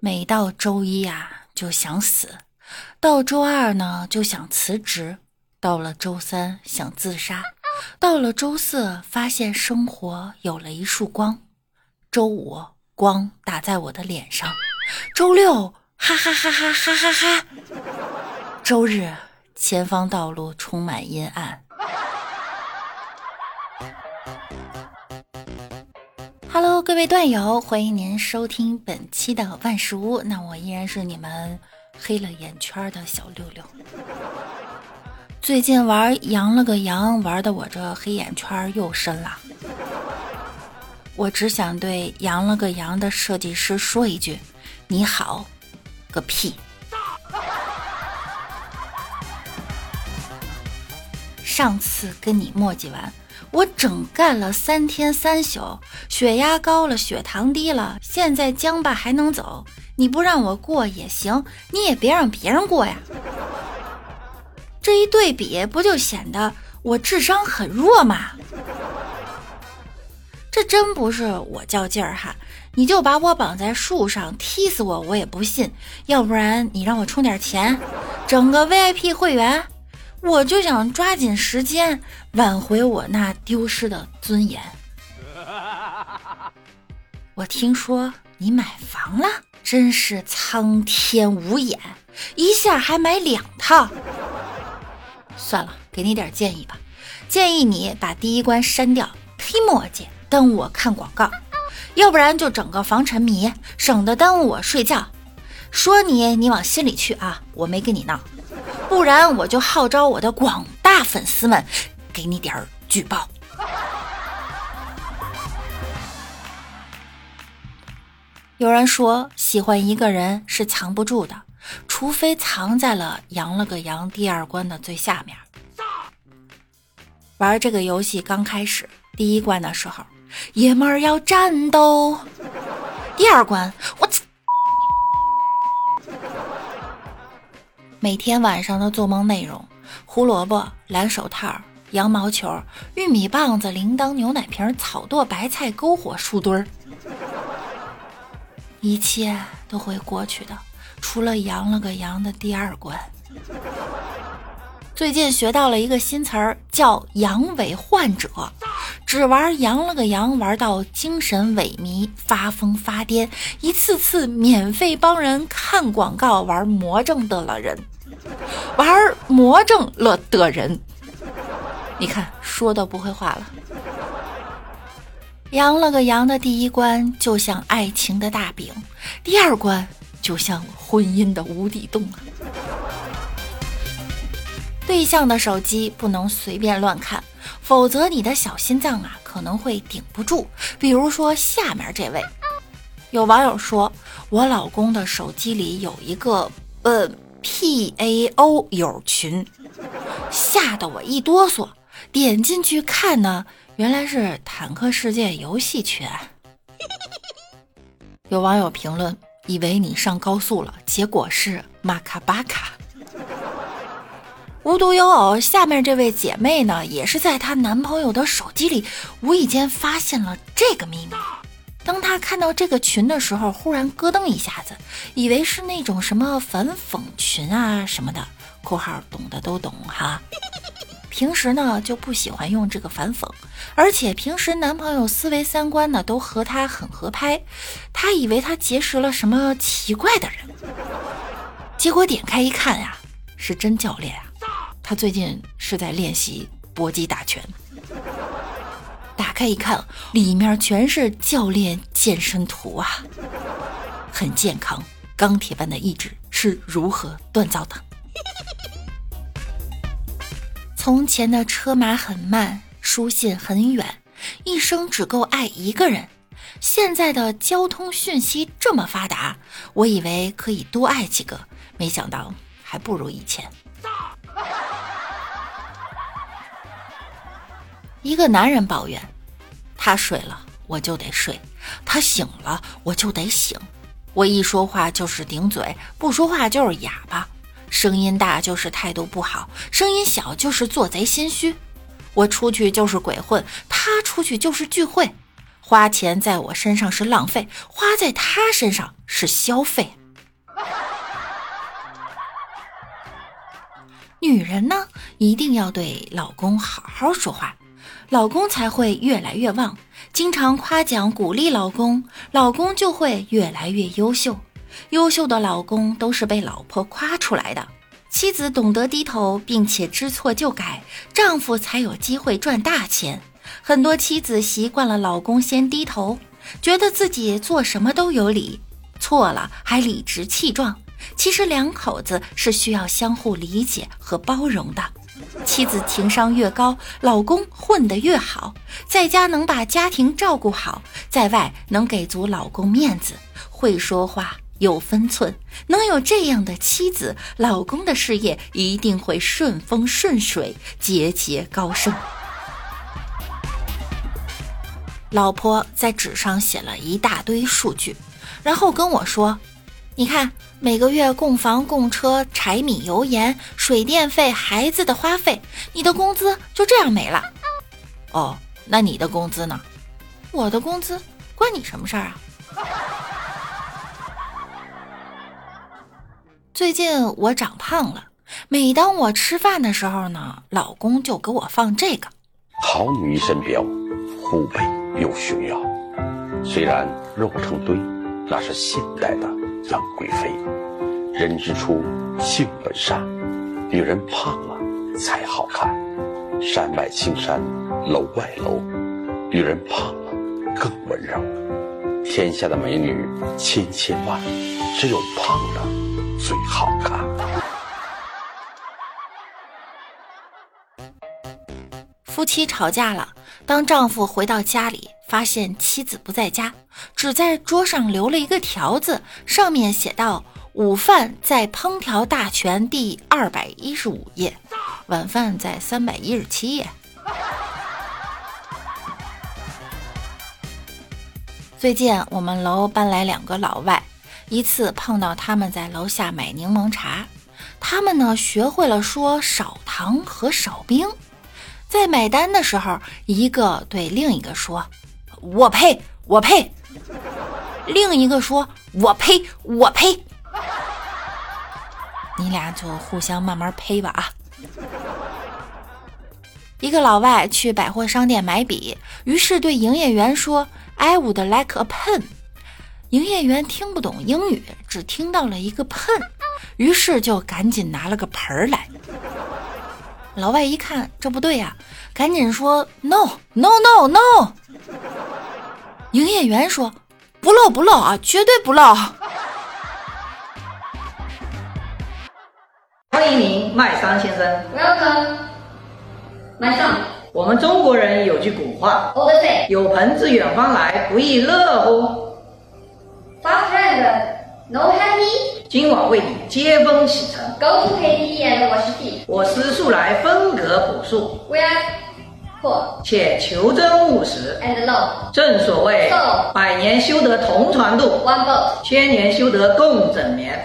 每到周一啊就想死，到周二呢就想辞职，到了周三想自杀，到了周四发现生活有了一束光，周五光打在我的脸上，周六哈哈哈哈哈哈哈，周日前方道路充满阴暗。Hello，各位段友，欢迎您收听本期的万事屋。那我依然是你们黑了眼圈的小六六。最近玩羊了个羊，玩的我这黑眼圈又深了。我只想对羊了个羊的设计师说一句：你好，个屁！上次跟你墨迹完。我整干了三天三宿，血压高了，血糖低了，现在僵巴还能走。你不让我过也行，你也别让别人过呀。这一对比，不就显得我智商很弱吗？这真不是我较劲儿哈，你就把我绑在树上踢死我，我也不信。要不然你让我充点钱，整个 VIP 会员。我就想抓紧时间挽回我那丢失的尊严。我听说你买房了，真是苍天无眼，一下还买两套。算了，给你点建议吧，建议你把第一关删掉，忒墨迹，耽误我看广告；要不然就整个防沉迷，省得耽误我睡觉。说你，你往心里去啊，我没跟你闹。不然我就号召我的广大粉丝们给你点儿举报。有人说，喜欢一个人是藏不住的，除非藏在了“羊了个羊”第二关的最下面。玩这个游戏刚开始第一关的时候，爷们儿要战斗。第二关，每天晚上的做梦内容：胡萝卜、蓝手套、羊毛球、玉米棒子、铃铛、牛奶瓶、草垛、白菜、篝火、树墩儿，一切都会过去的，除了羊了个羊的第二关。最近学到了一个新词儿，叫“阳痿患者”。只玩羊了个羊，玩到精神萎靡、发疯发癫，一次次免费帮人看广告，玩魔怔的了人，玩魔怔了的人。你看，说都不会话了。羊了个羊的第一关就像爱情的大饼，第二关就像婚姻的无底洞啊！对象的手机不能随便乱看。否则，你的小心脏啊可能会顶不住。比如说，下面这位，有网友说，我老公的手机里有一个呃 P A O 友群，吓得我一哆嗦，点进去看呢，原来是坦克世界游戏群。有网友评论，以为你上高速了，结果是马卡巴卡。无独有偶，下面这位姐妹呢，也是在她男朋友的手机里无意间发现了这个秘密。当她看到这个群的时候，忽然咯噔一下子，以为是那种什么反讽群啊什么的（括号懂的都懂哈）。平时呢就不喜欢用这个反讽，而且平时男朋友思维三观呢都和她很合拍，她以为她结识了什么奇怪的人，结果点开一看呀，是真教练啊！他最近是在练习搏击打拳，打开一看，里面全是教练健身图啊，很健康，钢铁般的意志是如何锻造的？从前的车马很慢，书信很远，一生只够爱一个人。现在的交通讯息这么发达，我以为可以多爱几个，没想到还不如以前。一个男人抱怨：“他睡了，我就得睡；他醒了，我就得醒。我一说话就是顶嘴，不说话就是哑巴。声音大就是态度不好，声音小就是做贼心虚。我出去就是鬼混，他出去就是聚会。花钱在我身上是浪费，花在他身上是消费。女人呢，一定要对老公好好说话，老公才会越来越旺。经常夸奖鼓励老公，老公就会越来越优秀。优秀的老公都是被老婆夸出来的。妻子懂得低头，并且知错就改，丈夫才有机会赚大钱。很多妻子习惯了老公先低头，觉得自己做什么都有理，错了还理直气壮。其实两口子是需要相互理解和包容的。妻子情商越高，老公混得越好，在家能把家庭照顾好，在外能给足老公面子，会说话。有分寸，能有这样的妻子，老公的事业一定会顺风顺水，节节高升。老婆在纸上写了一大堆数据，然后跟我说：“你看，每个月供房、供车、柴米油盐、水电费、孩子的花费，你的工资就这样没了。”哦，那你的工资呢？我的工资关你什么事儿啊？最近我长胖了，每当我吃饭的时候呢，老公就给我放这个。好女一身膘，虎背又熊腰。虽然肉成堆，那是现代的杨贵妃。人之初，性本善，女人胖了才好看。山外青山楼外楼，女人胖了更温柔。天下的美女千千万，只有胖的。最好看。夫妻吵架了，当丈夫回到家里，发现妻子不在家，只在桌上留了一个条子，上面写道：“午饭在烹调大全第二百一十五页，晚饭在三百一十七页。”最近我们楼搬来两个老外。一次碰到他们在楼下买柠檬茶，他们呢学会了说少糖和少冰。在买单的时候，一个对另一个说：“我呸，我呸。”另一个说：“我呸，我呸。”你俩就互相慢慢呸吧啊！一个老外去百货商店买笔，于是对营业员说：“I would like a pen。”营业员听不懂英语，只听到了一个 “pen”，，于是就赶紧拿了个盆儿来。老外一看这不对呀，赶紧说 “no no no no”。营业员说：“不漏不漏啊，绝对不漏。”欢迎您，麦桑先生。Welcome，麦桑。我们中国人有句古话有朋自远方来，不亦乐乎？no happy，今晚为你接风洗尘。恭喜你演我是 T，我是素来风格朴素。We are poor，且求真务实。And l o v 正所谓，so, 百年修得同船渡，One boat，千年修得共枕眠。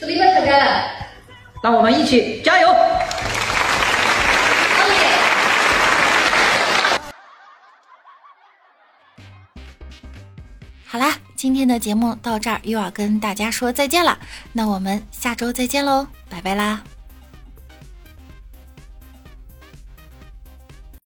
Sleep 打开了让我们一起加油。好啦，今天的节目到这儿又要跟大家说再见了，那我们下周再见喽，拜拜啦。